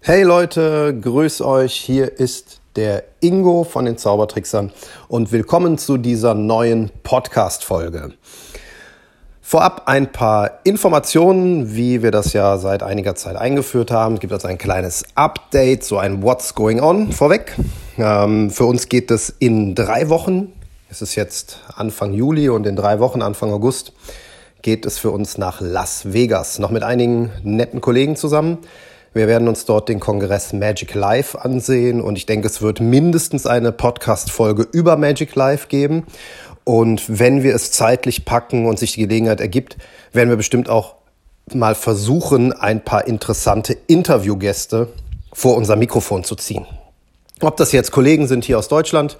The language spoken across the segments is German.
Hey Leute, grüß euch. Hier ist der Ingo von den Zaubertricksern und willkommen zu dieser neuen Podcast-Folge. Vorab ein paar Informationen, wie wir das ja seit einiger Zeit eingeführt haben. Es gibt also ein kleines Update, so ein What's Going On vorweg. Ähm, für uns geht es in drei Wochen. Es ist jetzt Anfang Juli und in drei Wochen, Anfang August, geht es für uns nach Las Vegas. Noch mit einigen netten Kollegen zusammen. Wir werden uns dort den Kongress Magic Live ansehen und ich denke, es wird mindestens eine Podcast-Folge über Magic Live geben. Und wenn wir es zeitlich packen und sich die Gelegenheit ergibt, werden wir bestimmt auch mal versuchen, ein paar interessante Interviewgäste vor unser Mikrofon zu ziehen. Ob das jetzt Kollegen sind hier aus Deutschland,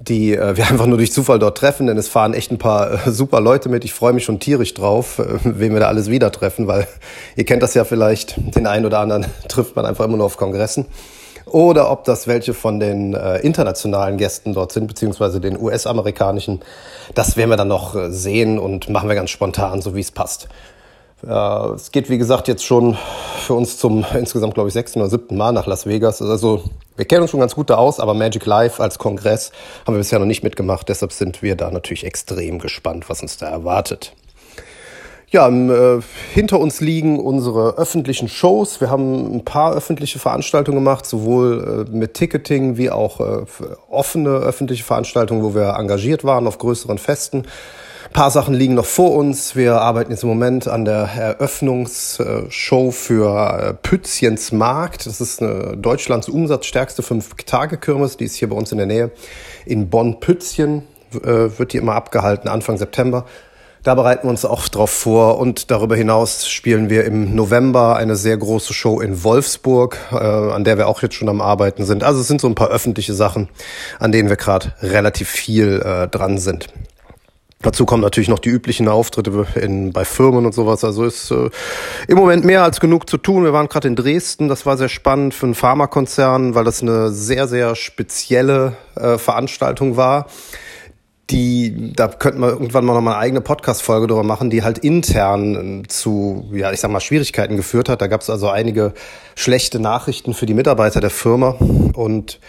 die äh, wir einfach nur durch Zufall dort treffen, denn es fahren echt ein paar äh, super Leute mit. Ich freue mich schon tierisch drauf, äh, wen wir da alles wieder treffen, weil ihr kennt das ja vielleicht, den einen oder anderen trifft man einfach immer nur auf Kongressen. Oder ob das welche von den äh, internationalen Gästen dort sind, beziehungsweise den US-amerikanischen. Das werden wir dann noch äh, sehen und machen wir ganz spontan, so wie es passt. Äh, es geht, wie gesagt, jetzt schon für uns zum insgesamt, glaube ich, sechsten oder siebten Mal nach Las Vegas. Also wir kennen uns schon ganz gut da aus, aber Magic Live als Kongress haben wir bisher noch nicht mitgemacht. Deshalb sind wir da natürlich extrem gespannt, was uns da erwartet. Ja, äh, hinter uns liegen unsere öffentlichen Shows. Wir haben ein paar öffentliche Veranstaltungen gemacht, sowohl äh, mit Ticketing wie auch äh, offene öffentliche Veranstaltungen, wo wir engagiert waren auf größeren Festen paar Sachen liegen noch vor uns. Wir arbeiten jetzt im Moment an der Eröffnungsshow für äh, Pützchens Markt. Das ist eine Deutschlands umsatzstärkste Fünf-Tage-Kirmes. Die ist hier bei uns in der Nähe. In Bonn-Pützchen äh, wird die immer abgehalten, Anfang September. Da bereiten wir uns auch drauf vor und darüber hinaus spielen wir im November eine sehr große Show in Wolfsburg, äh, an der wir auch jetzt schon am Arbeiten sind. Also es sind so ein paar öffentliche Sachen, an denen wir gerade relativ viel dran sind. Dazu kommen natürlich noch die üblichen Auftritte in, bei Firmen und sowas. Also ist äh, im Moment mehr als genug zu tun. Wir waren gerade in Dresden, das war sehr spannend für einen Pharmakonzern, weil das eine sehr, sehr spezielle äh, Veranstaltung war. Die, da könnten wir irgendwann mal noch mal eine eigene Podcast-Folge drüber machen, die halt intern zu, ja, ich sag mal, Schwierigkeiten geführt hat. Da gab es also einige schlechte Nachrichten für die Mitarbeiter der Firma und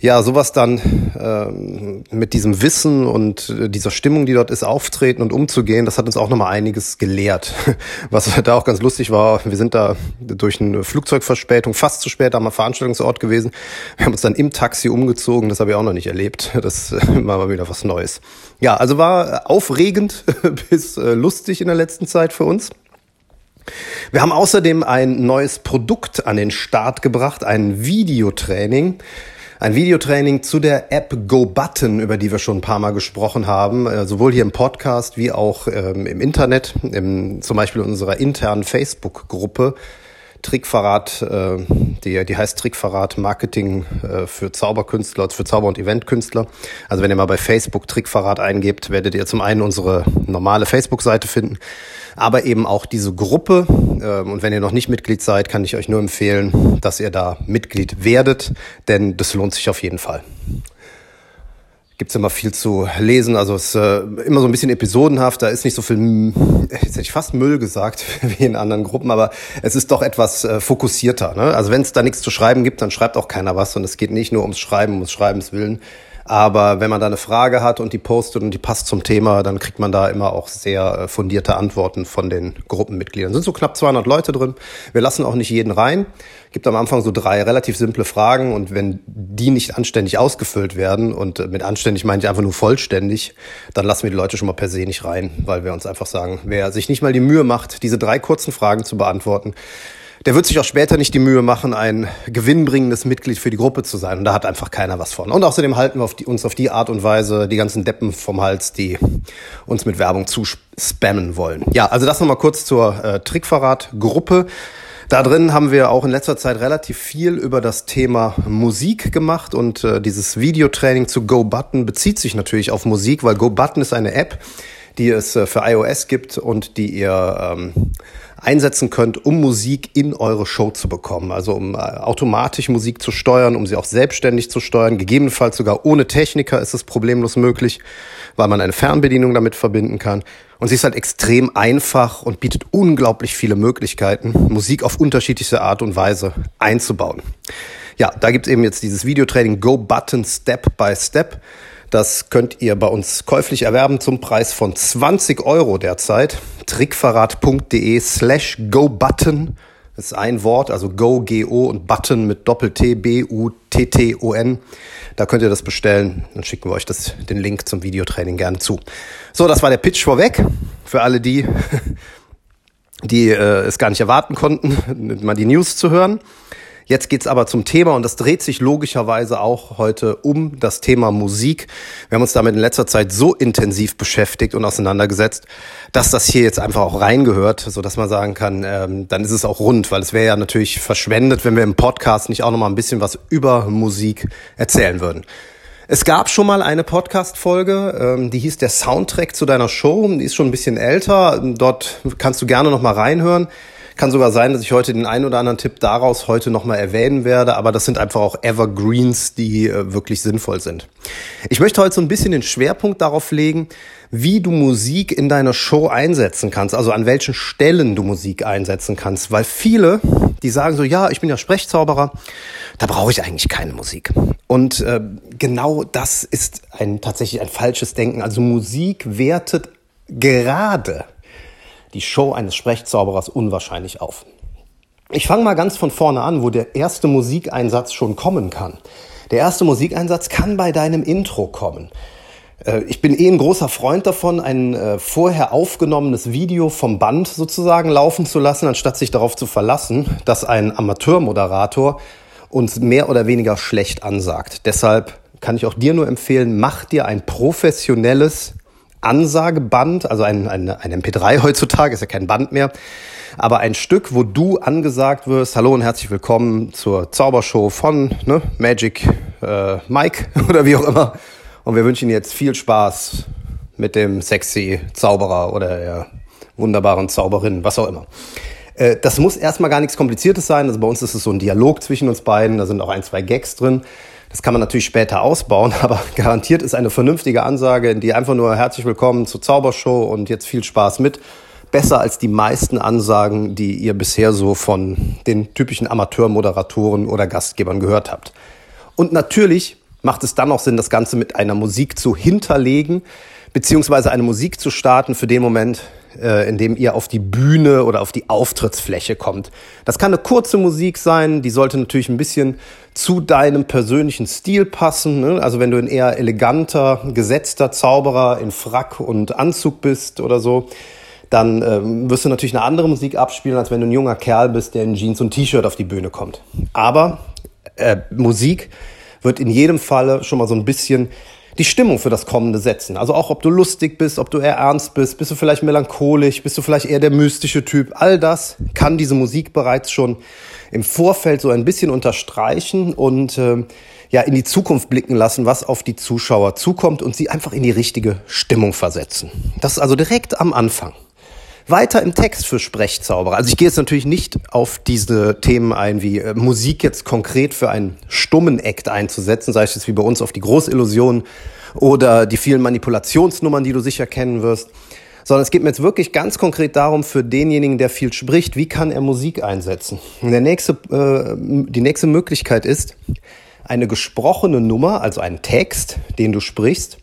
ja, sowas dann ähm, mit diesem Wissen und äh, dieser Stimmung, die dort ist, auftreten und umzugehen, das hat uns auch nochmal einiges gelehrt. Was da auch ganz lustig war, wir sind da durch eine Flugzeugverspätung fast zu spät am Veranstaltungsort gewesen. Wir haben uns dann im Taxi umgezogen, das habe ich auch noch nicht erlebt. Das war mal wieder was Neues. Ja, also war aufregend bis äh, lustig in der letzten Zeit für uns. Wir haben außerdem ein neues Produkt an den Start gebracht, ein Videotraining ein Videotraining zu der App GoButton, über die wir schon ein paar Mal gesprochen haben, äh, sowohl hier im Podcast wie auch ähm, im Internet, im, zum Beispiel in unserer internen Facebook-Gruppe. Trickverrat, äh, die, die heißt Trickverrat Marketing äh, für Zauberkünstler, für Zauber- und Eventkünstler. Also wenn ihr mal bei Facebook Trickverrat eingebt, werdet ihr zum einen unsere normale Facebook-Seite finden, aber eben auch diese Gruppe. Ähm, und wenn ihr noch nicht Mitglied seid, kann ich euch nur empfehlen, dass ihr da Mitglied werdet, denn das lohnt sich auf jeden Fall gibt's immer viel zu lesen. Also es ist äh, immer so ein bisschen episodenhaft. Da ist nicht so viel, jetzt hätte ich fast Müll gesagt, wie in anderen Gruppen, aber es ist doch etwas äh, fokussierter. Ne? Also wenn es da nichts zu schreiben gibt, dann schreibt auch keiner was. Und es geht nicht nur ums Schreiben, ums Schreibens willen, aber wenn man da eine Frage hat und die postet und die passt zum Thema, dann kriegt man da immer auch sehr äh, fundierte Antworten von den Gruppenmitgliedern. Es sind so knapp 200 Leute drin. Wir lassen auch nicht jeden rein. Gibt am Anfang so drei relativ simple Fragen und wenn die nicht anständig ausgefüllt werden und äh, mit anständig meine ich einfach nur vollständig, dann lassen wir die Leute schon mal per se nicht rein, weil wir uns einfach sagen, wer sich nicht mal die Mühe macht, diese drei kurzen Fragen zu beantworten, der wird sich auch später nicht die Mühe machen, ein gewinnbringendes Mitglied für die Gruppe zu sein. Und da hat einfach keiner was von. Und außerdem halten wir auf die, uns auf die Art und Weise die ganzen Deppen vom Hals, die uns mit Werbung zuspammen wollen. Ja, also das nochmal kurz zur äh, Trickverrat-Gruppe. Da drin haben wir auch in letzter Zeit relativ viel über das Thema Musik gemacht und äh, dieses Videotraining zu GoButton bezieht sich natürlich auf Musik, weil GoButton ist eine App, die es äh, für iOS gibt und die ihr ähm, einsetzen könnt, um Musik in eure Show zu bekommen. Also um äh, automatisch Musik zu steuern, um sie auch selbstständig zu steuern. Gegebenenfalls sogar ohne Techniker ist es problemlos möglich, weil man eine Fernbedienung damit verbinden kann. Und sie ist halt extrem einfach und bietet unglaublich viele Möglichkeiten, Musik auf unterschiedlichste Art und Weise einzubauen. Ja, da gibt's eben jetzt dieses Videotraining Go Button Step by Step. Das könnt ihr bei uns käuflich erwerben zum Preis von 20 Euro derzeit. Trickverrat.de slash GoButton. Das ist ein Wort, also Go, G-O und Button mit Doppel-T, B-U-T-T-O-N. Da könnt ihr das bestellen. Dann schicken wir euch das, den Link zum Videotraining gerne zu. So, das war der Pitch vorweg. Für alle die, die äh, es gar nicht erwarten konnten, mal die News zu hören. Jetzt geht's aber zum Thema und das dreht sich logischerweise auch heute um das Thema Musik. Wir haben uns damit in letzter Zeit so intensiv beschäftigt und auseinandergesetzt, dass das hier jetzt einfach auch reingehört, so dass man sagen kann, ähm, dann ist es auch rund, weil es wäre ja natürlich verschwendet, wenn wir im Podcast nicht auch noch mal ein bisschen was über Musik erzählen würden. Es gab schon mal eine Podcast-Folge, ähm, die hieß der Soundtrack zu deiner Show. Die ist schon ein bisschen älter. Dort kannst du gerne noch mal reinhören. Kann sogar sein, dass ich heute den einen oder anderen Tipp daraus heute nochmal erwähnen werde, aber das sind einfach auch Evergreens, die äh, wirklich sinnvoll sind. Ich möchte heute so ein bisschen den Schwerpunkt darauf legen, wie du Musik in deiner Show einsetzen kannst, also an welchen Stellen du Musik einsetzen kannst, weil viele, die sagen so, ja, ich bin ja Sprechzauberer, da brauche ich eigentlich keine Musik. Und äh, genau das ist ein tatsächlich ein falsches Denken. Also Musik wertet gerade die Show eines Sprechzauberers unwahrscheinlich auf. Ich fange mal ganz von vorne an, wo der erste Musikeinsatz schon kommen kann. Der erste Musikeinsatz kann bei deinem Intro kommen. Äh, ich bin eh ein großer Freund davon, ein äh, vorher aufgenommenes Video vom Band sozusagen laufen zu lassen, anstatt sich darauf zu verlassen, dass ein Amateurmoderator uns mehr oder weniger schlecht ansagt. Deshalb kann ich auch dir nur empfehlen, mach dir ein professionelles Ansageband, also ein, ein, ein MP3 heutzutage, ist ja kein Band mehr, aber ein Stück, wo du angesagt wirst, hallo und herzlich willkommen zur Zaubershow von ne, Magic äh, Mike oder wie auch immer. Und wir wünschen jetzt viel Spaß mit dem sexy Zauberer oder der wunderbaren Zauberin, was auch immer. Äh, das muss erstmal gar nichts Kompliziertes sein. Also bei uns ist es so ein Dialog zwischen uns beiden. Da sind auch ein, zwei Gags drin. Das kann man natürlich später ausbauen, aber garantiert ist eine vernünftige Ansage, die einfach nur herzlich willkommen zur Zaubershow und jetzt viel Spaß mit. Besser als die meisten Ansagen, die ihr bisher so von den typischen Amateurmoderatoren oder Gastgebern gehört habt. Und natürlich macht es dann auch Sinn, das Ganze mit einer Musik zu hinterlegen, beziehungsweise eine Musik zu starten für den Moment, äh, in dem ihr auf die Bühne oder auf die Auftrittsfläche kommt. Das kann eine kurze Musik sein, die sollte natürlich ein bisschen zu deinem persönlichen Stil passen. Ne? Also wenn du ein eher eleganter, gesetzter Zauberer in Frack und Anzug bist oder so, dann ähm, wirst du natürlich eine andere Musik abspielen, als wenn du ein junger Kerl bist, der in Jeans und T-Shirt auf die Bühne kommt. Aber äh, Musik wird in jedem Falle schon mal so ein bisschen die Stimmung für das Kommende setzen. Also auch, ob du lustig bist, ob du eher ernst bist, bist du vielleicht melancholisch, bist du vielleicht eher der mystische Typ. All das kann diese Musik bereits schon im Vorfeld so ein bisschen unterstreichen und äh, ja in die Zukunft blicken lassen, was auf die Zuschauer zukommt und sie einfach in die richtige Stimmung versetzen. Das ist also direkt am Anfang. Weiter im Text für Sprechzauberer. Also ich gehe jetzt natürlich nicht auf diese Themen ein, wie äh, Musik jetzt konkret für einen stummen Act einzusetzen, sei es jetzt wie bei uns auf die Großillusion oder die vielen Manipulationsnummern, die du sicher kennen wirst, sondern es geht mir jetzt wirklich ganz konkret darum, für denjenigen, der viel spricht, wie kann er Musik einsetzen? Der nächste, äh, die nächste Möglichkeit ist, eine gesprochene Nummer, also einen Text, den du sprichst,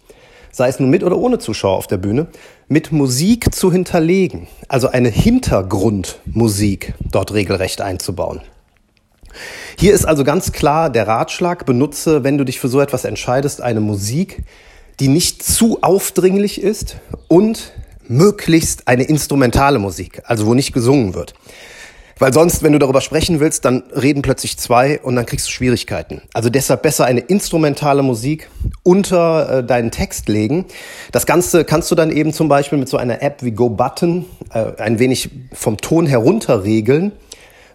sei es nun mit oder ohne Zuschauer auf der Bühne, mit Musik zu hinterlegen, also eine Hintergrundmusik dort regelrecht einzubauen. Hier ist also ganz klar der Ratschlag, benutze, wenn du dich für so etwas entscheidest, eine Musik, die nicht zu aufdringlich ist und möglichst eine instrumentale Musik, also wo nicht gesungen wird. Weil sonst, wenn du darüber sprechen willst, dann reden plötzlich zwei und dann kriegst du Schwierigkeiten. Also deshalb besser eine instrumentale Musik unter äh, deinen Text legen. Das Ganze kannst du dann eben zum Beispiel mit so einer App wie GoButton äh, ein wenig vom Ton herunter regeln,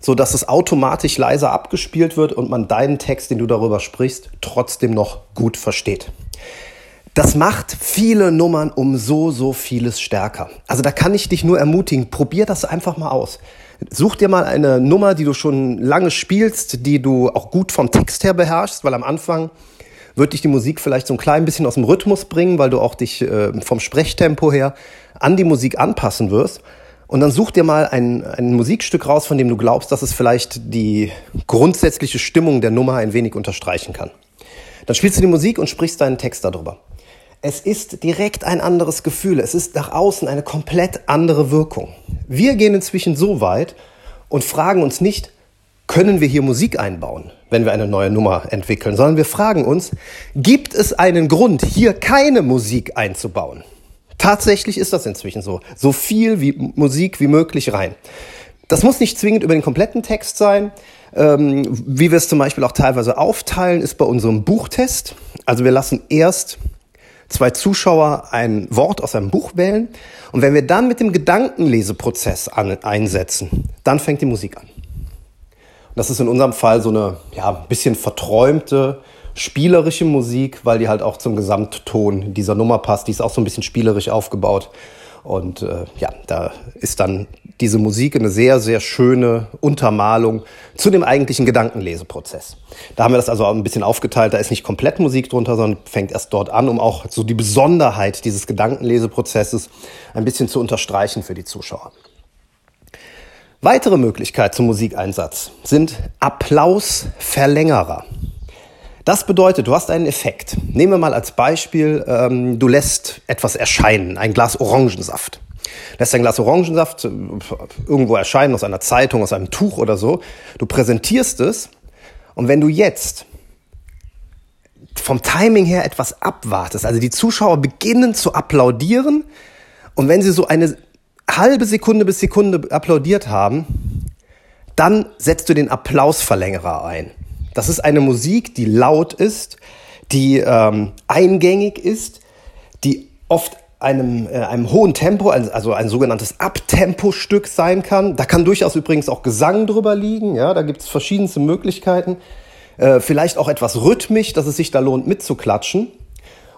so dass es automatisch leiser abgespielt wird und man deinen Text, den du darüber sprichst, trotzdem noch gut versteht. Das macht viele Nummern um so, so vieles stärker. Also da kann ich dich nur ermutigen, probier das einfach mal aus. Such dir mal eine Nummer, die du schon lange spielst, die du auch gut vom Text her beherrschst, weil am Anfang wird dich die Musik vielleicht so ein klein bisschen aus dem Rhythmus bringen, weil du auch dich äh, vom Sprechtempo her an die Musik anpassen wirst. Und dann such dir mal ein, ein Musikstück raus, von dem du glaubst, dass es vielleicht die grundsätzliche Stimmung der Nummer ein wenig unterstreichen kann. Dann spielst du die Musik und sprichst deinen Text darüber. Es ist direkt ein anderes Gefühl. Es ist nach außen eine komplett andere Wirkung. Wir gehen inzwischen so weit und fragen uns nicht, können wir hier Musik einbauen, wenn wir eine neue Nummer entwickeln, sondern wir fragen uns, gibt es einen Grund, hier keine Musik einzubauen? Tatsächlich ist das inzwischen so. So viel wie Musik wie möglich rein. Das muss nicht zwingend über den kompletten Text sein. Ähm, wie wir es zum Beispiel auch teilweise aufteilen, ist bei unserem Buchtest. Also wir lassen erst zwei Zuschauer ein Wort aus einem Buch wählen und wenn wir dann mit dem Gedankenleseprozess an, einsetzen, dann fängt die Musik an. Und das ist in unserem Fall so eine ja, bisschen verträumte, spielerische Musik, weil die halt auch zum Gesamtton dieser Nummer passt. Die ist auch so ein bisschen spielerisch aufgebaut. Und äh, ja, da ist dann diese Musik eine sehr, sehr schöne Untermalung zu dem eigentlichen Gedankenleseprozess. Da haben wir das also ein bisschen aufgeteilt. Da ist nicht komplett Musik drunter, sondern fängt erst dort an, um auch so die Besonderheit dieses Gedankenleseprozesses ein bisschen zu unterstreichen für die Zuschauer. Weitere Möglichkeit zum Musikeinsatz sind Applausverlängerer. Das bedeutet, du hast einen Effekt. Nehmen wir mal als Beispiel, ähm, du lässt etwas erscheinen, ein Glas Orangensaft. Lässt ein Glas Orangensaft äh, irgendwo erscheinen, aus einer Zeitung, aus einem Tuch oder so. Du präsentierst es und wenn du jetzt vom Timing her etwas abwartest, also die Zuschauer beginnen zu applaudieren und wenn sie so eine halbe Sekunde bis Sekunde applaudiert haben, dann setzt du den Applausverlängerer ein. Das ist eine Musik, die laut ist, die ähm, eingängig ist, die oft einem, äh, einem hohen Tempo, also ein sogenanntes Abtempo-Stück sein kann. Da kann durchaus übrigens auch Gesang drüber liegen. Ja, da gibt es verschiedenste Möglichkeiten. Äh, vielleicht auch etwas rhythmisch, dass es sich da lohnt mitzuklatschen.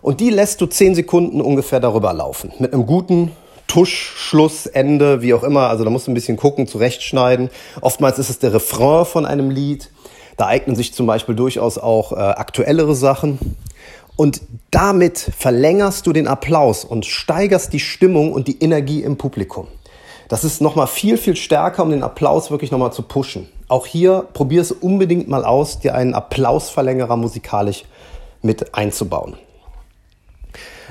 Und die lässt du zehn Sekunden ungefähr darüber laufen. Mit einem guten Tusch, Schluss, Ende, wie auch immer. Also da musst du ein bisschen gucken, zurechtschneiden. Oftmals ist es der Refrain von einem Lied. Da eignen sich zum Beispiel durchaus auch äh, aktuellere Sachen. Und damit verlängerst du den Applaus und steigerst die Stimmung und die Energie im Publikum. Das ist nochmal viel, viel stärker, um den Applaus wirklich nochmal zu pushen. Auch hier probier es unbedingt mal aus, dir einen Applausverlängerer musikalisch mit einzubauen.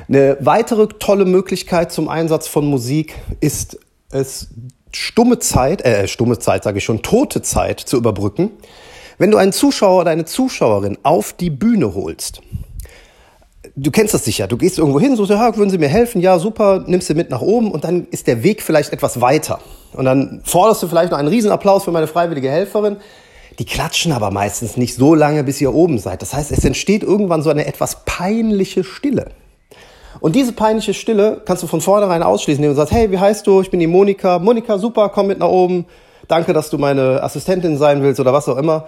Eine weitere tolle Möglichkeit zum Einsatz von Musik ist es, stumme Zeit, äh, stumme Zeit sage ich schon, tote Zeit zu überbrücken. Wenn du einen Zuschauer oder eine Zuschauerin auf die Bühne holst, du kennst das sicher, du gehst irgendwo hin, so, ja, würden Sie mir helfen? Ja, super, nimmst du mit nach oben und dann ist der Weg vielleicht etwas weiter. Und dann forderst du vielleicht noch einen Riesenapplaus für meine freiwillige Helferin. Die klatschen aber meistens nicht so lange, bis ihr oben seid. Das heißt, es entsteht irgendwann so eine etwas peinliche Stille. Und diese peinliche Stille kannst du von vornherein ausschließen, indem du sagst, hey, wie heißt du? Ich bin die Monika. Monika, super, komm mit nach oben. Danke, dass du meine Assistentin sein willst oder was auch immer.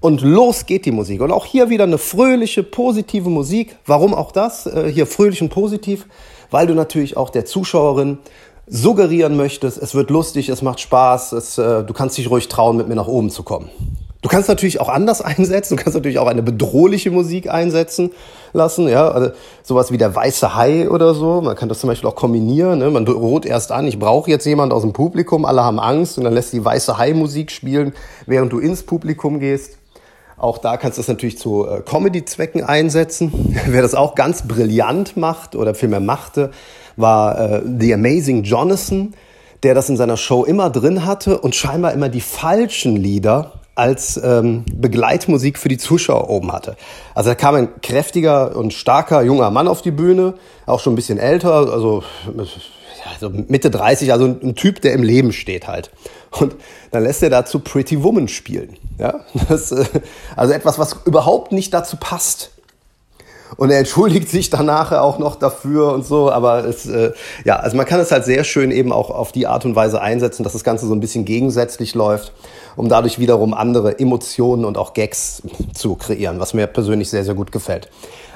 Und los geht die Musik. Und auch hier wieder eine fröhliche, positive Musik. Warum auch das? Äh, hier fröhlich und positiv, weil du natürlich auch der Zuschauerin suggerieren möchtest, es wird lustig, es macht Spaß, es, äh, du kannst dich ruhig trauen, mit mir nach oben zu kommen. Du kannst natürlich auch anders einsetzen, du kannst natürlich auch eine bedrohliche Musik einsetzen lassen, ja, also sowas wie der weiße Hai oder so. Man kann das zum Beispiel auch kombinieren. Ne? Man droht erst an, ich brauche jetzt jemand aus dem Publikum, alle haben Angst und dann lässt die weiße Hai-Musik spielen, während du ins Publikum gehst. Auch da kannst du es natürlich zu äh, Comedy-Zwecken einsetzen. Wer das auch ganz brillant macht oder vielmehr machte, war äh, The Amazing Jonathan, der das in seiner Show immer drin hatte und scheinbar immer die falschen Lieder als ähm, Begleitmusik für die Zuschauer oben hatte. Also da kam ein kräftiger und starker junger Mann auf die Bühne, auch schon ein bisschen älter, also, also Mitte 30, also ein, Typ, der im Leben steht halt. Und dann lässt er dazu Pretty Woman spielen. Ja? Das, äh, also etwas, was überhaupt nicht dazu passt. und er entschuldigt sich dann nachher auch noch dafür und so. Aber es, äh, ja, also man kann es halt sehr schön eben auch auf die Art und Weise einsetzen, dass das Ganze so ein bisschen gegensätzlich läuft, um dadurch wiederum andere Emotionen und auch Gags zu kreieren, was mir persönlich sehr, sehr gut gefällt.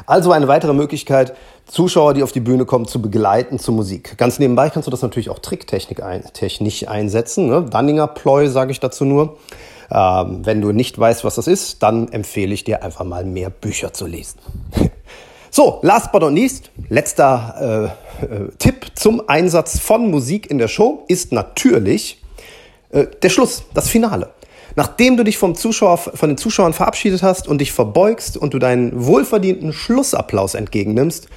Also eine weitere Möglichkeit, Zuschauer, die auf die Bühne kommen, zu begleiten zur Musik. Ganz nebenbei kannst du das natürlich auch Tricktechnik ein, technisch einsetzen. Ne? Danninger Ploy sage ich dazu nur. Ähm, wenn du nicht weißt, was das ist, dann empfehle ich dir einfach mal mehr Bücher zu lesen. So, last but not least, letzter äh, äh, Tipp zum Einsatz von Musik in der Show ist natürlich äh, der Schluss, das Finale. Nachdem du dich vom Zuschauer, von den Zuschauern verabschiedet hast und dich verbeugst und du deinen wohlverdienten Schlussapplaus entgegennimmst,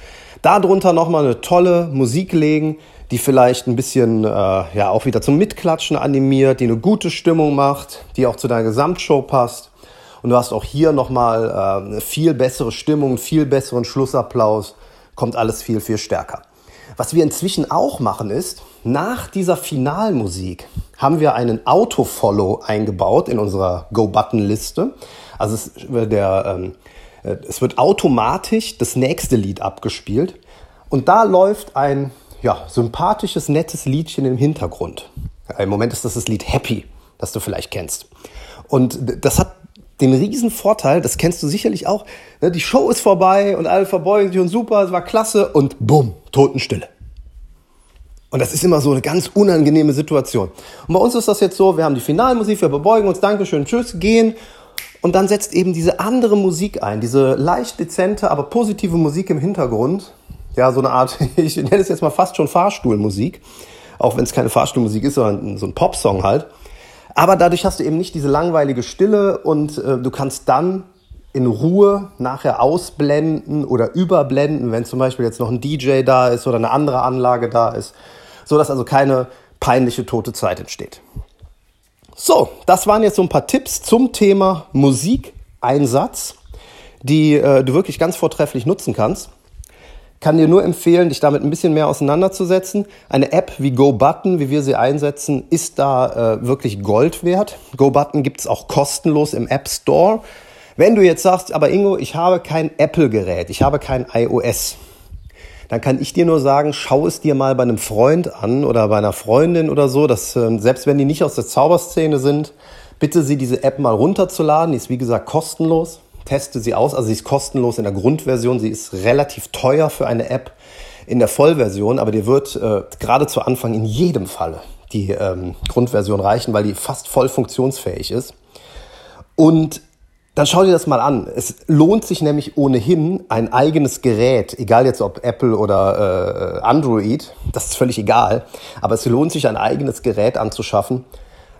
darunter nochmal eine tolle Musik legen, die vielleicht ein bisschen äh, ja auch wieder zum Mitklatschen animiert, die eine gute Stimmung macht, die auch zu deiner Gesamtshow passt. Und du hast auch hier nochmal äh, eine viel bessere Stimmung, viel besseren Schlussapplaus, kommt alles viel, viel stärker. Was wir inzwischen auch machen ist, nach dieser Finalmusik haben wir einen Autofollow eingebaut in unserer Go-Button-Liste. Also es, der, ähm, äh, es wird automatisch das nächste Lied abgespielt und da läuft ein ja, sympathisches, nettes Liedchen im Hintergrund. Im Moment ist das das Lied Happy, das du vielleicht kennst. Und das hat den riesen Vorteil, das kennst du sicherlich auch, ne, die Show ist vorbei und alle verbeugen sich und super, es war klasse und bumm, Totenstille. Und das ist immer so eine ganz unangenehme Situation. Und bei uns ist das jetzt so, wir haben die Finalmusik, wir verbeugen uns, Dankeschön, Tschüss, gehen. Und dann setzt eben diese andere Musik ein, diese leicht dezente, aber positive Musik im Hintergrund ja, so eine Art, ich nenne es jetzt mal fast schon Fahrstuhlmusik, auch wenn es keine Fahrstuhlmusik ist, sondern so ein Popsong halt. Aber dadurch hast du eben nicht diese langweilige Stille und äh, du kannst dann in Ruhe nachher ausblenden oder überblenden, wenn zum Beispiel jetzt noch ein DJ da ist oder eine andere Anlage da ist, so dass also keine peinliche tote Zeit entsteht. So, das waren jetzt so ein paar Tipps zum Thema Musikeinsatz, die äh, du wirklich ganz vortrefflich nutzen kannst kann dir nur empfehlen, dich damit ein bisschen mehr auseinanderzusetzen. Eine App wie GoButton, wie wir sie einsetzen, ist da äh, wirklich Gold wert. GoButton gibt es auch kostenlos im App Store. Wenn du jetzt sagst, aber Ingo, ich habe kein Apple-Gerät, ich habe kein iOS, dann kann ich dir nur sagen, schau es dir mal bei einem Freund an oder bei einer Freundin oder so, dass äh, selbst wenn die nicht aus der Zauberszene sind, bitte sie diese App mal runterzuladen. Die ist wie gesagt kostenlos teste sie aus. Also sie ist kostenlos in der Grundversion. Sie ist relativ teuer für eine App in der Vollversion, aber dir wird äh, gerade zu Anfang in jedem Falle die ähm, Grundversion reichen, weil die fast voll funktionsfähig ist. Und dann schau dir das mal an. Es lohnt sich nämlich ohnehin ein eigenes Gerät, egal jetzt ob Apple oder äh, Android, das ist völlig egal, aber es lohnt sich ein eigenes Gerät anzuschaffen,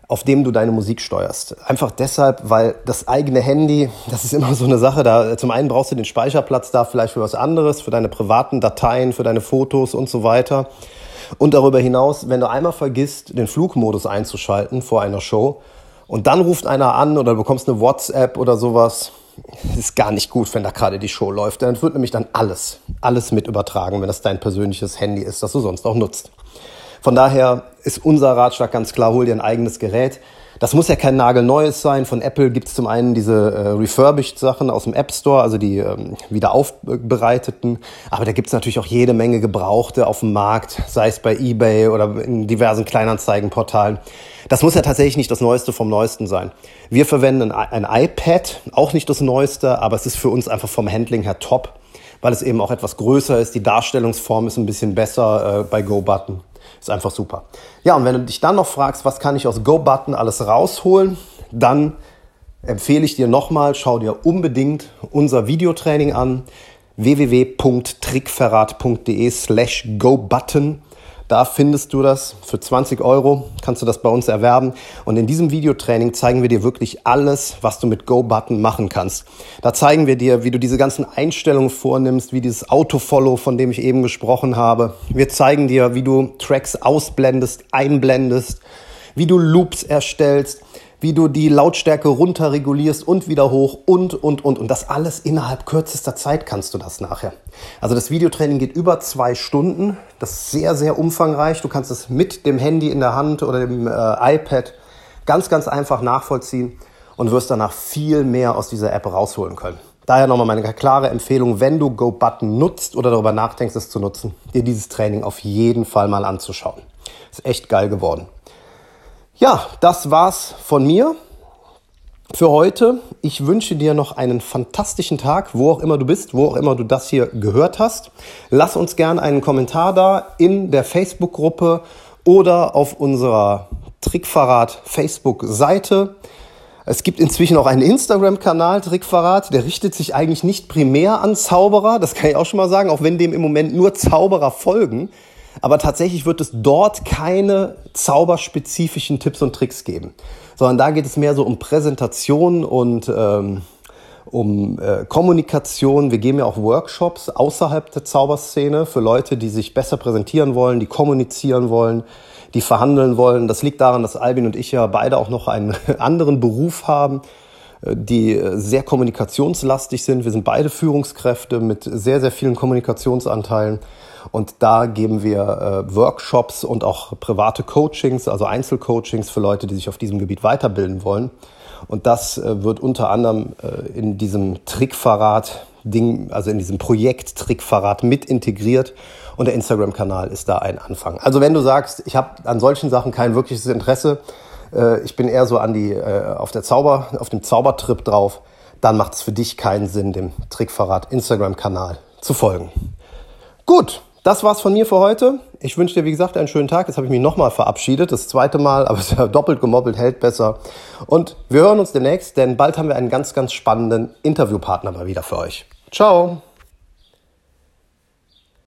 auf dem du deine Musik steuerst. Einfach deshalb, weil das eigene Handy, das ist immer so eine Sache, da zum einen brauchst du den Speicherplatz da vielleicht für was anderes, für deine privaten Dateien, für deine Fotos und so weiter. Und darüber hinaus, wenn du einmal vergisst, den Flugmodus einzuschalten vor einer Show und dann ruft einer an oder du bekommst eine WhatsApp oder sowas, ist gar nicht gut, wenn da gerade die Show läuft. Dann wird nämlich dann alles, alles mit übertragen, wenn das dein persönliches Handy ist, das du sonst auch nutzt. Von daher ist unser Ratschlag ganz klar, hol dir ein eigenes Gerät. Das muss ja kein nagelneues sein. Von Apple gibt es zum einen diese äh, refurbished Sachen aus dem App Store, also die ähm, wieder aufbereiteten. Aber da gibt es natürlich auch jede Menge Gebrauchte auf dem Markt, sei es bei eBay oder in diversen Kleinanzeigenportalen. Das muss ja tatsächlich nicht das Neueste vom Neuesten sein. Wir verwenden ein, ein iPad, auch nicht das Neueste, aber es ist für uns einfach vom Handling her top, weil es eben auch etwas größer ist. Die Darstellungsform ist ein bisschen besser äh, bei GoButton. Ist einfach super. Ja, und wenn du dich dann noch fragst, was kann ich aus GoButton alles rausholen, dann empfehle ich dir nochmal, schau dir unbedingt unser Videotraining an www.trickverrat.de slash GoButton. Da findest du das für 20 Euro, kannst du das bei uns erwerben. Und in diesem Videotraining zeigen wir dir wirklich alles, was du mit Go-Button machen kannst. Da zeigen wir dir, wie du diese ganzen Einstellungen vornimmst, wie dieses Autofollow, von dem ich eben gesprochen habe. Wir zeigen dir, wie du Tracks ausblendest, einblendest, wie du Loops erstellst, wie du die Lautstärke runterregulierst und wieder hoch und, und, und. Und das alles innerhalb kürzester Zeit kannst du das nachher. Also das Videotraining geht über zwei Stunden. Das ist sehr, sehr umfangreich. Du kannst es mit dem Handy in der Hand oder dem äh, iPad ganz, ganz einfach nachvollziehen und wirst danach viel mehr aus dieser App rausholen können. Daher nochmal meine klare Empfehlung, wenn du GoButton nutzt oder darüber nachdenkst, es zu nutzen, dir dieses Training auf jeden Fall mal anzuschauen. Ist echt geil geworden. Ja, das war's von mir für heute. Ich wünsche dir noch einen fantastischen Tag, wo auch immer du bist, wo auch immer du das hier gehört hast. Lass uns gerne einen Kommentar da in der Facebook-Gruppe oder auf unserer Trickverrat Facebook-Seite. Es gibt inzwischen auch einen Instagram-Kanal, Trickverrat, der richtet sich eigentlich nicht primär an Zauberer, das kann ich auch schon mal sagen, auch wenn dem im Moment nur Zauberer folgen. Aber tatsächlich wird es dort keine zauberspezifischen Tipps und Tricks geben, sondern da geht es mehr so um Präsentation und ähm, um äh, Kommunikation. Wir geben ja auch Workshops außerhalb der Zauberszene für Leute, die sich besser präsentieren wollen, die kommunizieren wollen, die verhandeln wollen. Das liegt daran, dass Albin und ich ja beide auch noch einen anderen Beruf haben, äh, die äh, sehr kommunikationslastig sind. Wir sind beide Führungskräfte mit sehr, sehr vielen Kommunikationsanteilen. Und da geben wir äh, Workshops und auch private Coachings, also Einzelcoachings für Leute, die sich auf diesem Gebiet weiterbilden wollen. Und das äh, wird unter anderem äh, in diesem Trickverrat Ding, also in diesem Projekt Trickverrat mit integriert. Und der Instagram-Kanal ist da ein Anfang. Also wenn du sagst, ich habe an solchen Sachen kein wirkliches Interesse, äh, ich bin eher so an die, äh, auf, der Zauber, auf dem Zaubertrip drauf, dann macht es für dich keinen Sinn, dem Trickverrat Instagram-Kanal zu folgen. Gut, das war's von mir für heute. Ich wünsche dir, wie gesagt, einen schönen Tag. Jetzt habe ich mich nochmal verabschiedet, das zweite Mal, aber doppelt gemoppelt hält besser. Und wir hören uns demnächst, denn bald haben wir einen ganz, ganz spannenden Interviewpartner mal wieder für euch. Ciao!